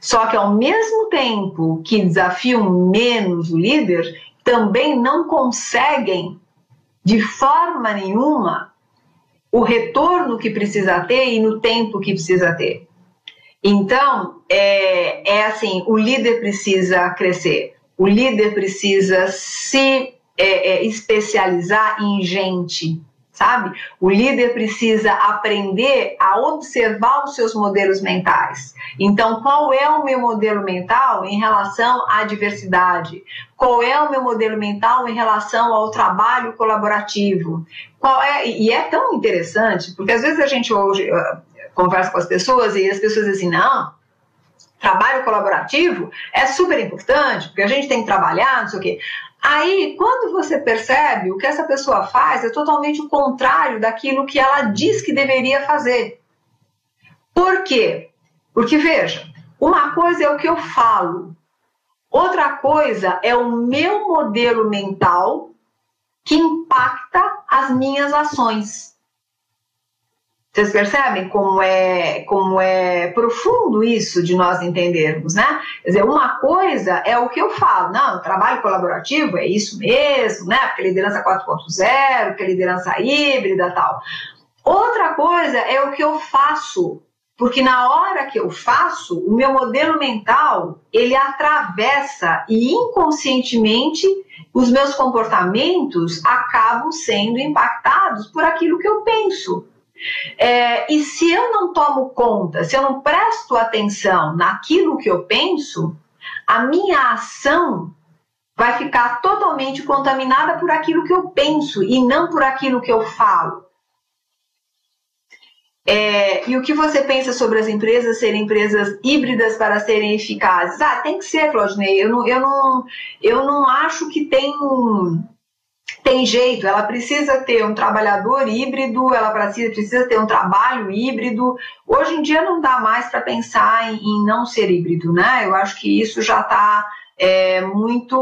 Só que ao mesmo tempo que desafiam menos o líder, também não conseguem, de forma nenhuma, o retorno que precisa ter e no tempo que precisa ter. Então, é, é assim: o líder precisa crescer, o líder precisa se é, é, especializar em gente, sabe? O líder precisa aprender a observar os seus modelos mentais. Então, qual é o meu modelo mental em relação à diversidade? Qual é o meu modelo mental em relação ao trabalho colaborativo? Qual é? E é tão interessante, porque às vezes a gente hoje uh, conversa com as pessoas e as pessoas dizem, não, trabalho colaborativo é super importante, porque a gente tem que trabalhar, não sei o quê. Aí, quando você percebe o que essa pessoa faz, é totalmente o contrário daquilo que ela diz que deveria fazer. Por quê? Porque, veja, uma coisa é o que eu falo, outra coisa é o meu modelo mental que impacta as minhas ações. Vocês percebem como é, como é profundo isso de nós entendermos, né? Quer dizer, uma coisa é o que eu falo, não, trabalho colaborativo é isso mesmo, né? Porque liderança 4.0, que é liderança híbrida tal. Outra coisa é o que eu faço, porque na hora que eu faço, o meu modelo mental, ele atravessa e inconscientemente os meus comportamentos acabam sendo impactados por aquilo que eu penso. É, e se eu não tomo conta, se eu não presto atenção naquilo que eu penso, a minha ação vai ficar totalmente contaminada por aquilo que eu penso e não por aquilo que eu falo. É, e o que você pensa sobre as empresas serem empresas híbridas para serem eficazes? Ah, tem que ser, Claudinei. Eu não, eu não, eu não acho que tem tem jeito, ela precisa ter um trabalhador híbrido, ela precisa, precisa ter um trabalho híbrido. Hoje em dia não dá mais para pensar em, em, não ser híbrido, né? Eu acho que isso já está é, muito,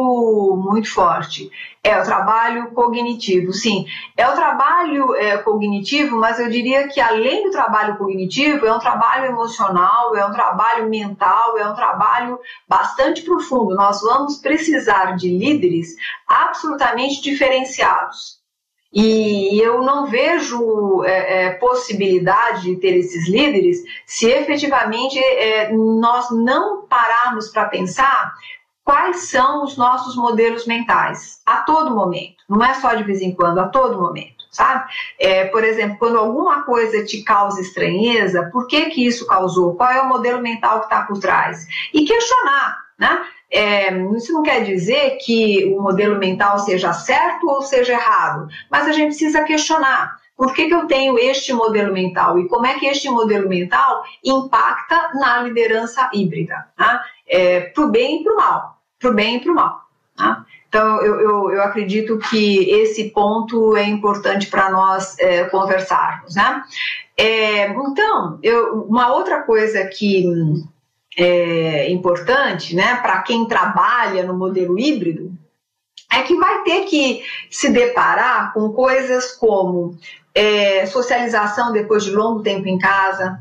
muito forte. É o trabalho cognitivo, sim. É o trabalho é, cognitivo, mas eu diria que além do trabalho cognitivo, é um trabalho emocional, é um trabalho mental, é um trabalho bastante profundo. Nós vamos precisar de líderes absolutamente diferenciados. E eu não vejo é, é, possibilidade de ter esses líderes se efetivamente é, nós não pararmos para pensar quais são os nossos modelos mentais a todo momento, não é só de vez em quando, a todo momento, sabe? É, por exemplo, quando alguma coisa te causa estranheza, por que que isso causou? Qual é o modelo mental que está por trás? E questionar, né? É, isso não quer dizer que o modelo mental seja certo ou seja errado, mas a gente precisa questionar. Por que, que eu tenho este modelo mental e como é que este modelo mental impacta na liderança híbrida, né? é, para o bem e para o mal para o bem e para o mal. Tá? Então, eu, eu, eu, acredito que esse ponto é importante para nós é, conversarmos. Né? É, então, eu, uma outra coisa que é importante né, para quem trabalha no modelo híbrido é que vai ter que se deparar com coisas como é, socialização depois de longo tempo em casa.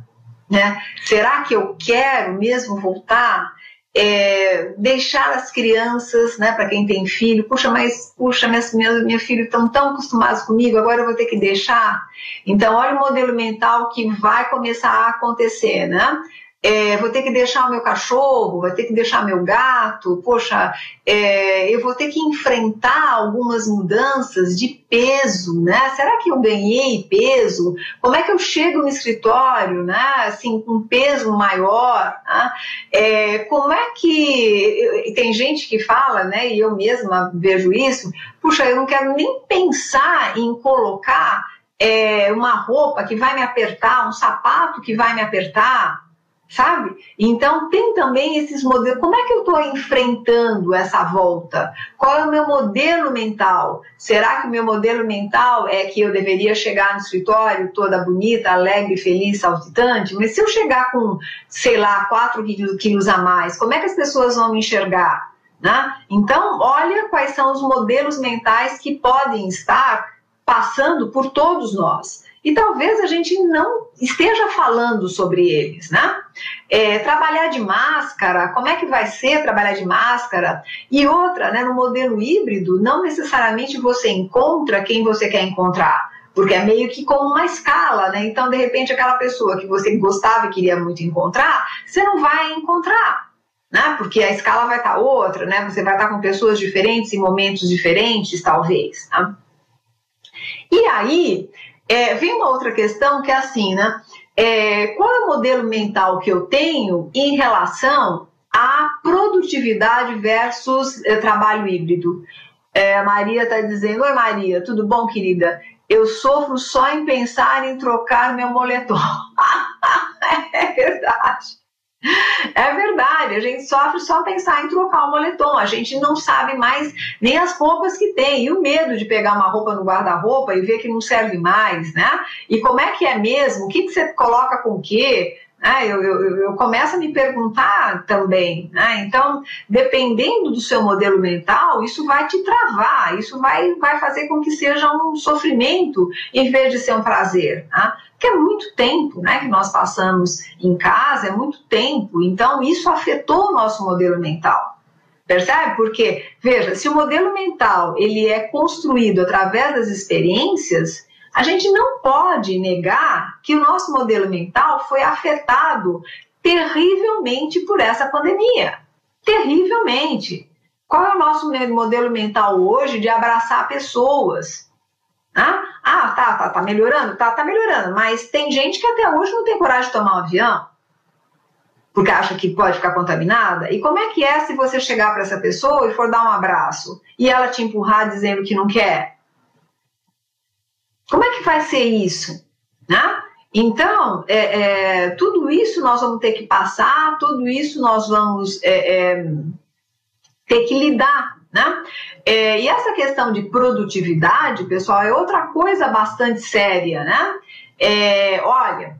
Né? Será que eu quero mesmo voltar é, deixar as crianças, né, para quem tem filho, puxa, mas puxa, minhas, minhas, minha filho estão tão acostumados comigo, agora eu vou ter que deixar. Então, olha o modelo mental que vai começar a acontecer, né? É, vou ter que deixar o meu cachorro, vou ter que deixar meu gato, poxa, é, eu vou ter que enfrentar algumas mudanças de peso, né? Será que eu ganhei peso? Como é que eu chego no escritório, né? Assim, com peso maior, né? É, como é que tem gente que fala, né? E eu mesma vejo isso. Puxa, eu não quero nem pensar em colocar é, uma roupa que vai me apertar, um sapato que vai me apertar, sabe? Então tem também esses modelos. Como é que eu estou enfrentando essa volta? Qual é o meu modelo mental? Será que o meu modelo mental é que eu deveria chegar no escritório toda bonita, alegre, feliz, saltitante? Mas se eu chegar com, sei lá, 4 quilos a mais, como é que as pessoas vão me enxergar? Né? Então, olha quais são os modelos mentais que podem estar passando por todos nós e talvez a gente não esteja falando sobre eles, né? É, trabalhar de máscara, como é que vai ser trabalhar de máscara? E outra, né, no modelo híbrido, não necessariamente você encontra quem você quer encontrar. Porque é meio que como uma escala, né? Então, de repente, aquela pessoa que você gostava e queria muito encontrar, você não vai encontrar, né? Porque a escala vai estar outra, né? Você vai estar com pessoas diferentes em momentos diferentes, talvez. Tá? E aí, é, vem uma outra questão que é assim, né? É, qual é o modelo mental que eu tenho em relação à produtividade versus é, trabalho híbrido? É, a Maria está dizendo: Oi, Maria, tudo bom, querida? Eu sofro só em pensar em trocar meu moletom. é verdade. É verdade, a gente sofre só pensar em trocar o moletom, a gente não sabe mais nem as roupas que tem, e o medo de pegar uma roupa no guarda-roupa e ver que não serve mais, né? E como é que é mesmo? O que, que você coloca com o quê? Né? Eu, eu, eu, começo a me perguntar também. Né? Então, dependendo do seu modelo mental, isso vai te travar, isso vai, vai fazer com que seja um sofrimento em vez de ser um prazer. Né? Porque é muito tempo né, que nós passamos em casa, é muito tempo. Então, isso afetou o nosso modelo mental. Percebe? Porque, veja, se o modelo mental ele é construído através das experiências, a gente não pode negar que o nosso modelo mental foi afetado terrivelmente por essa pandemia. Terrivelmente. Qual é o nosso modelo mental hoje de abraçar pessoas? Ah, tá, tá, tá melhorando? Tá, tá melhorando. Mas tem gente que até hoje não tem coragem de tomar um avião porque acha que pode ficar contaminada? E como é que é se você chegar para essa pessoa e for dar um abraço e ela te empurrar dizendo que não quer? Como é que vai ser isso? Né? Então, é, é, tudo isso nós vamos ter que passar, tudo isso nós vamos é, é ter que lidar. Né? É, e essa questão de produtividade, pessoal, é outra coisa bastante séria. Né? É, olha,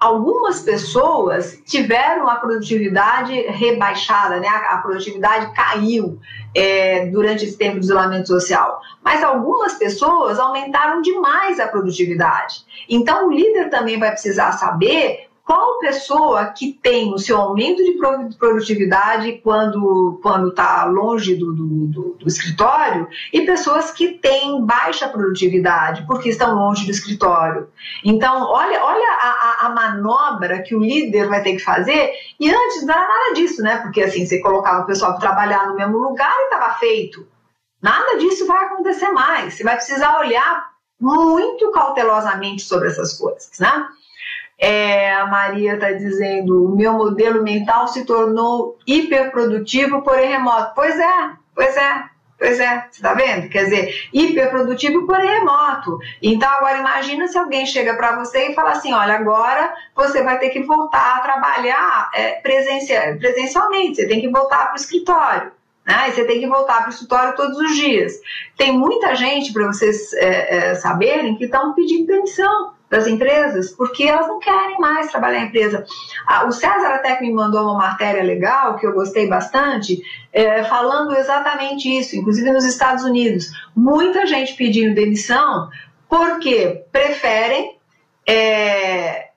algumas pessoas tiveram a produtividade rebaixada, né? a, produtividade caiu é, durante esse tempo de isolamento social, mas algumas pessoas aumentaram demais a produtividade. Então, o líder também vai precisar saber qual pessoa que tem o seu aumento de produtividade quando está longe do, do, do, do, escritório e pessoas que têm baixa produtividade porque estão longe do escritório. Então, olha, olha a, a, a manobra que o líder vai ter que fazer e antes não era nada disso, né? Porque assim, você colocava o pessoal para trabalhar no mesmo lugar e estava feito. Nada disso vai acontecer mais. Você vai precisar olhar muito cautelosamente sobre essas coisas, né? É, a Maria está dizendo: o meu modelo mental se tornou hiperprodutivo, porém remoto. Pois é, pois é, pois é, você está vendo? Quer dizer, hiperprodutivo, porém remoto. Então, agora imagina se alguém chega para você e fala assim: olha, agora você vai ter que voltar a trabalhar é, presencial, presencialmente, você tem que voltar para o escritório. Né? você tem que voltar para o escritório todos os dias. Tem muita gente, para vocês é, é, saberem, que estão pedindo demissão das empresas, porque elas não querem mais trabalhar em empresa. Ah, o César até me mandou uma matéria legal, que eu gostei bastante, é, falando exatamente isso, inclusive nos Estados Unidos. Muita gente pedindo demissão porque preferem é,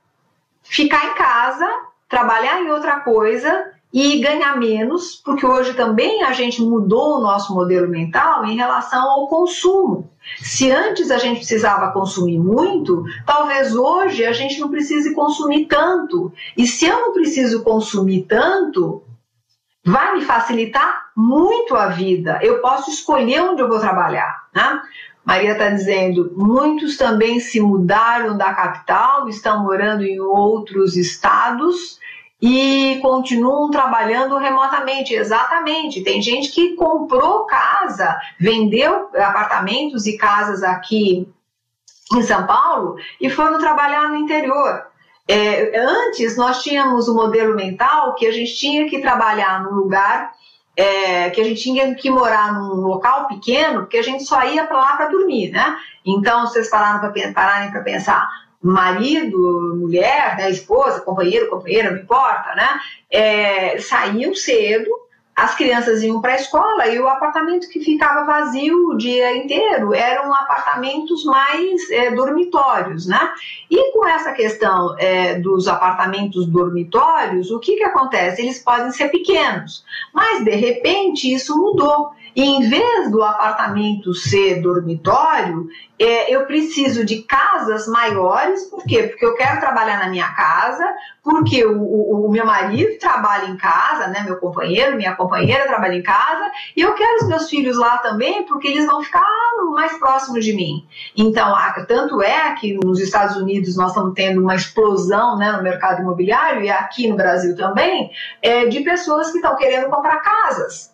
ficar em casa, trabalhar em outra coisa e ganhar menos, porque hoje também a gente mudou o nosso modelo mental em relação ao consumo. Se antes a gente precisava consumir muito, talvez hoje a gente não precise consumir tanto. E se eu não preciso consumir tanto, vai me facilitar muito a vida. Eu posso escolher onde eu vou trabalhar. Né? Maria está dizendo: muitos também se mudaram da capital, estão morando em outros estados e continuam trabalhando remotamente. Exatamente. Tem gente que comprou casa, vendeu apartamentos e casas aqui em São Paulo e foram trabalhar no interior. É, antes nós tínhamos o um modelo mental que a gente tinha que trabalhar num lugar é, que a gente tinha que morar num local pequeno, porque a gente só ia para lá para dormir, né? Então, vocês pararam para pararem para pensar, marido, mulher, né, esposa, companheiro, companheira, não importa, né? É, saíam cedo, as crianças iam para a escola e o apartamento que ficava vazio o dia inteiro eram apartamentos mais é, dormitórios, né? E com essa questão é, dos apartamentos dormitórios, o que, que acontece? Eles podem ser pequenos, mas de repente isso mudou. Em vez do apartamento ser dormitório, é, eu preciso de casas maiores, por quê? Porque eu quero trabalhar na minha casa, porque o, o, o, meu marido trabalha em casa, né? Meu companheiro, minha companheira trabalha em casa, e eu quero os meus filhos lá também, porque eles vão ficar mais próximos de mim. Então, tanto é que nos Estados Unidos nós estamos tendo uma explosão né, no mercado imobiliário, e aqui no Brasil também, é, de pessoas que estão querendo comprar casas.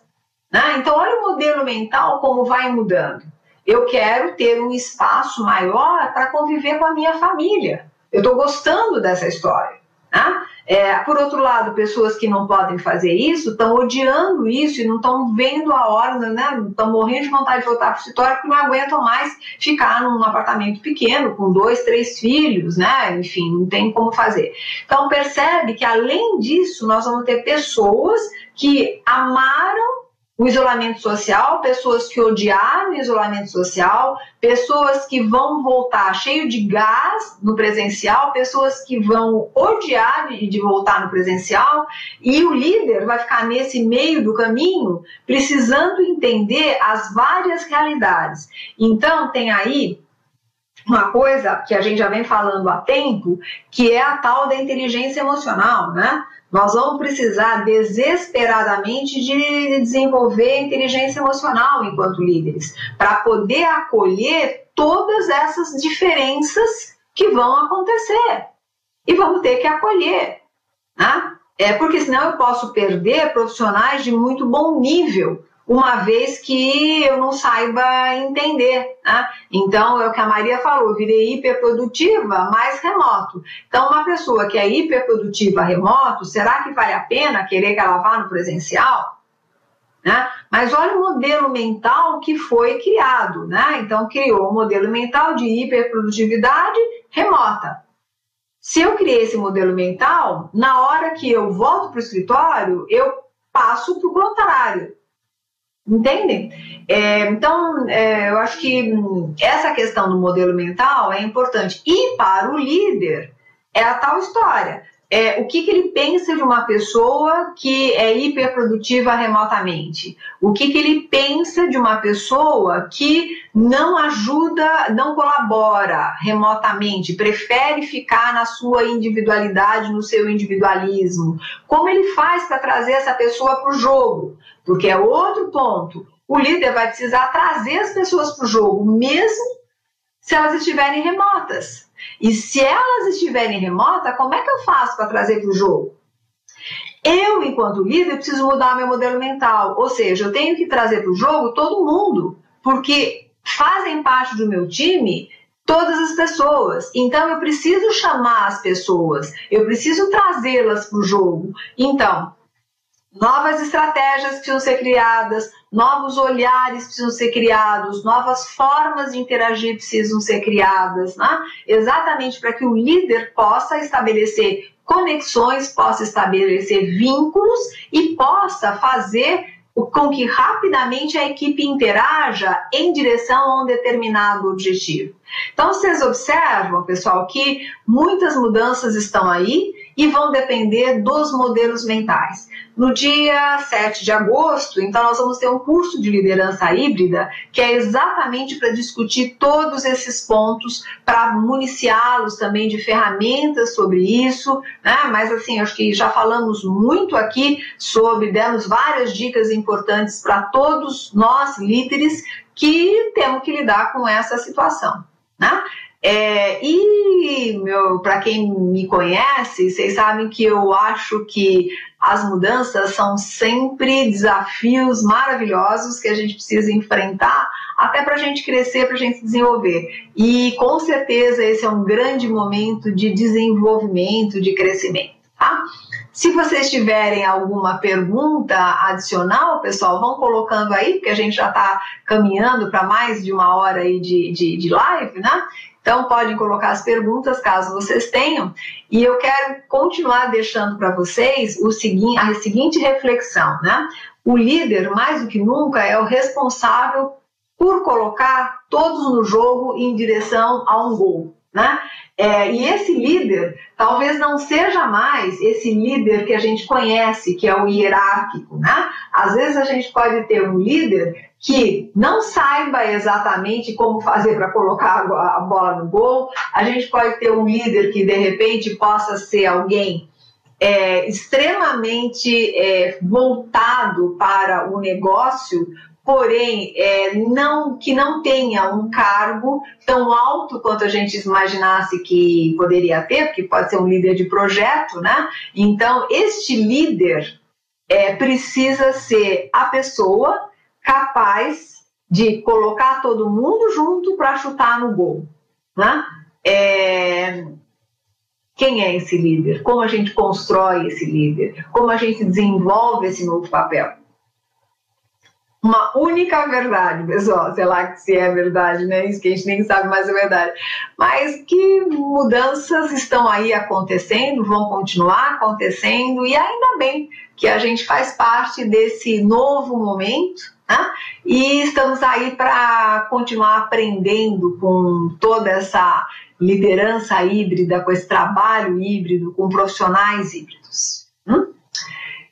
Né? Então, olha o modelo mental como vai mudando. Eu quero ter um espaço maior para conviver com a minha família. Eu estou gostando dessa história. Né? É, por outro lado, pessoas que não podem fazer isso estão odiando isso e não estão vendo a hora, né? Estão morrendo de vontade de voltar para o escritório porque não aguentam mais ficar num apartamento pequeno com dois, três filhos, né? Enfim, não tem como fazer. Então percebe que além disso nós vamos ter pessoas que amaram o isolamento social, pessoas que odiaram o isolamento social, pessoas que vão voltar cheio de gás no presencial, pessoas que vão odiar de voltar no presencial, e o líder vai ficar nesse meio do caminho, precisando entender as várias realidades. Então, tem aí uma coisa que a gente já vem falando há tempo, que é a tal da inteligência emocional, né? Nós vamos precisar desesperadamente de desenvolver inteligência emocional enquanto líderes, para poder acolher todas essas diferenças que vão acontecer. E vamos ter que acolher. Né? É porque senão eu posso perder profissionais de muito bom nível uma vez que eu não saiba entender. Né? Então, é o que a Maria falou, virei hiperprodutiva, mais remoto. Então, uma pessoa que é hiperprodutiva remoto, será que vale a pena querer que ela vá no presencial? Né? Mas olha o modelo mental que foi criado. Né? Então, criou um modelo mental de hiperprodutividade remota. Se eu criei esse modelo mental, na hora que eu volto para o escritório, eu passo para o contrário. Entendem? É, então, é, eu acho que essa questão do modelo mental é importante. E para o líder, é a tal história é, o que, que ele pensa de uma pessoa que é hiperprodutiva remotamente? O que, que ele pensa de uma pessoa que não ajuda, não colabora remotamente, prefere ficar na sua individualidade, no seu individualismo? Como ele faz para trazer essa pessoa para o jogo? Porque é outro ponto. O líder vai precisar trazer as pessoas para o jogo, mesmo se elas estiverem remotas. E se elas estiverem remotas, como é que eu faço para trazer para o jogo? Eu, enquanto líder, preciso mudar meu modelo mental. Ou seja, eu tenho que trazer para o jogo todo mundo, porque fazem parte do meu time todas as pessoas. Então eu preciso chamar as pessoas, eu preciso trazê-las para o jogo. Então, novas estratégias precisam ser criadas, novos olhares precisam ser criados, novas formas de interagir precisam ser criadas, né? exatamente para que o líder possa estabelecer conexões, possa estabelecer vínculos e possa fazer com que rapidamente a equipe interaja em direção a um determinado objetivo. Então, vocês observam, pessoal, que muitas mudanças estão aí e vão depender dos modelos mentais. No dia 7 de agosto, então, nós vamos ter um curso de liderança híbrida que é exatamente para discutir todos esses pontos, para municiá-los também de ferramentas sobre isso, né? Mas, assim, acho que já falamos muito aqui sobre, demos várias dicas importantes para todos nós líderes que temos que lidar com essa situação. Né? É, e para quem me conhece, vocês sabem que eu acho que as mudanças são sempre desafios maravilhosos que a gente precisa enfrentar até para a gente crescer, para a gente desenvolver. E com certeza esse é um grande momento de desenvolvimento, de crescimento. Tá? Se vocês tiverem alguma pergunta adicional, pessoal, vão colocando aí, porque a gente já está caminhando para mais de uma hora aí de, de, de live, né? Então, podem colocar as perguntas caso vocês tenham. E eu quero continuar deixando para vocês o seguinte, a seguinte reflexão, né? O líder, mais do que nunca, é o responsável por colocar todos no jogo em direção a um gol. né? É, e esse líder talvez não seja mais esse líder que a gente conhece, que é o hierárquico, né? Às vezes a gente pode ter um líder que não saiba exatamente como fazer para colocar a bola no gol, a gente pode ter um líder que de repente possa ser alguém é, extremamente é, voltado para o negócio, porém é, não que não tenha um cargo tão alto quanto a gente imaginasse que poderia ter, porque pode ser um líder de projeto, né? Então este líder é, precisa ser a pessoa capaz de colocar todo mundo junto para chutar no gol, né? É, quem é esse líder? Como a gente constrói esse líder? Como a gente desenvolve esse novo papel? uma única verdade, pessoal, sei lá se é verdade, né? Isso que a gente nem sabe mais é verdade. Mas que mudanças estão aí acontecendo, vão continuar acontecendo, e ainda bem que a gente faz parte desse novo momento, né? E estamos aí para continuar aprendendo com toda essa liderança híbrida, com esse trabalho híbrido, com profissionais híbridos. Hum?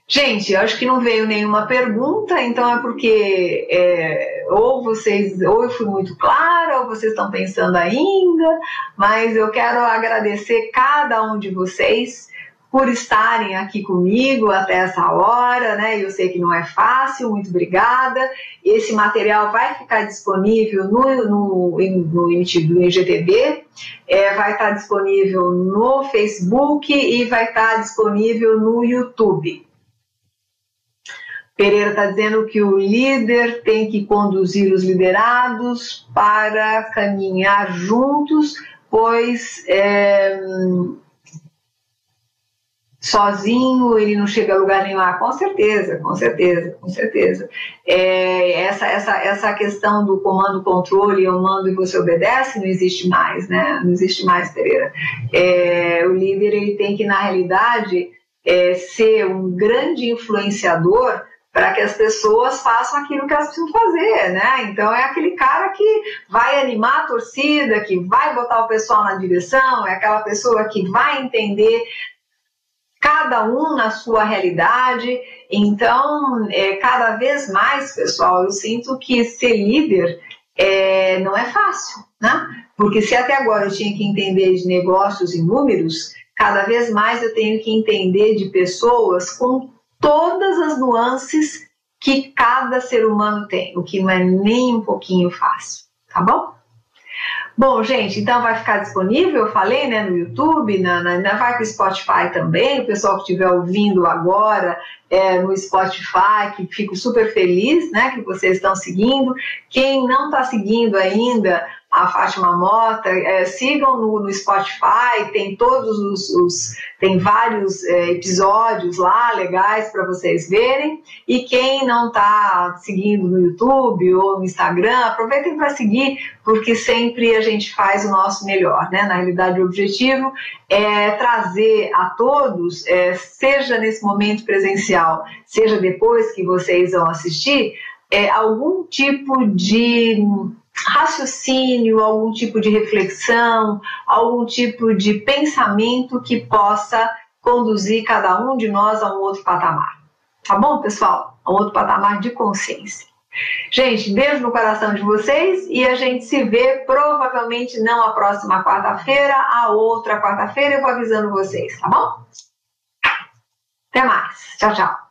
Gente, eu acho que não veio nenhuma pergunta, então é porque é, ou vocês, ou eu fui muito clara, ou vocês estão pensando ainda, mas eu quero agradecer cada um de vocês por estarem aqui comigo até essa hora, né? Eu sei que não é fácil, muito obrigada. Esse material vai ficar disponível no, no, no, no IGTV, é, vai estar disponível no Facebook e vai estar disponível no YouTube. Pereira está dizendo que o líder tem que conduzir os liderados para caminhar juntos, pois é, sozinho ele não chega a lugar nenhum. Ah, com certeza, com certeza, com certeza. É, essa, essa, essa questão do comando-controle, eu mando e você obedece, não existe mais, né? Não existe mais, Pereira. É, o líder ele tem que, na realidade, é, ser um grande influenciador para que as pessoas façam aquilo que elas precisam fazer, né? Então é aquele cara que vai animar a torcida, que vai botar o pessoal na direção, é aquela pessoa que vai entender cada um na sua realidade. Então, é, cada vez mais, pessoal, eu sinto que ser líder é, não é fácil, né? Porque se até agora eu tinha que entender de negócios e números, cada vez mais eu tenho que entender de pessoas com todas as nuances que cada ser humano tem, o que não é nem um pouquinho fácil, tá bom? Bom, gente, então vai ficar disponível, eu falei, né, no YouTube, na, na, na vai para o Spotify também, o pessoal que estiver ouvindo agora é, no Spotify, que fico super feliz, né, que vocês estão seguindo. Quem não está seguindo ainda, a Fátima Mota, é, sigam no, no, Spotify, tem todos os, os tem vários é, episódios lá legais para vocês verem. E quem não está seguindo no YouTube ou no Instagram, aproveitem para seguir, porque sempre a gente faz o nosso melhor, né? Na realidade, o objetivo é trazer a todos, é, seja nesse momento presencial, seja depois que vocês vão assistir, é, algum tipo de raciocínio, algum tipo de reflexão, algum tipo de pensamento que possa conduzir cada um de nós a um outro patamar. Tá bom, pessoal? A um outro patamar de consciência. Gente, beijo no coração de vocês e a gente se vê provavelmente não a próxima quarta-feira, a outra quarta-feira eu vou avisando vocês, tá bom? Até mais. Tchau, tchau.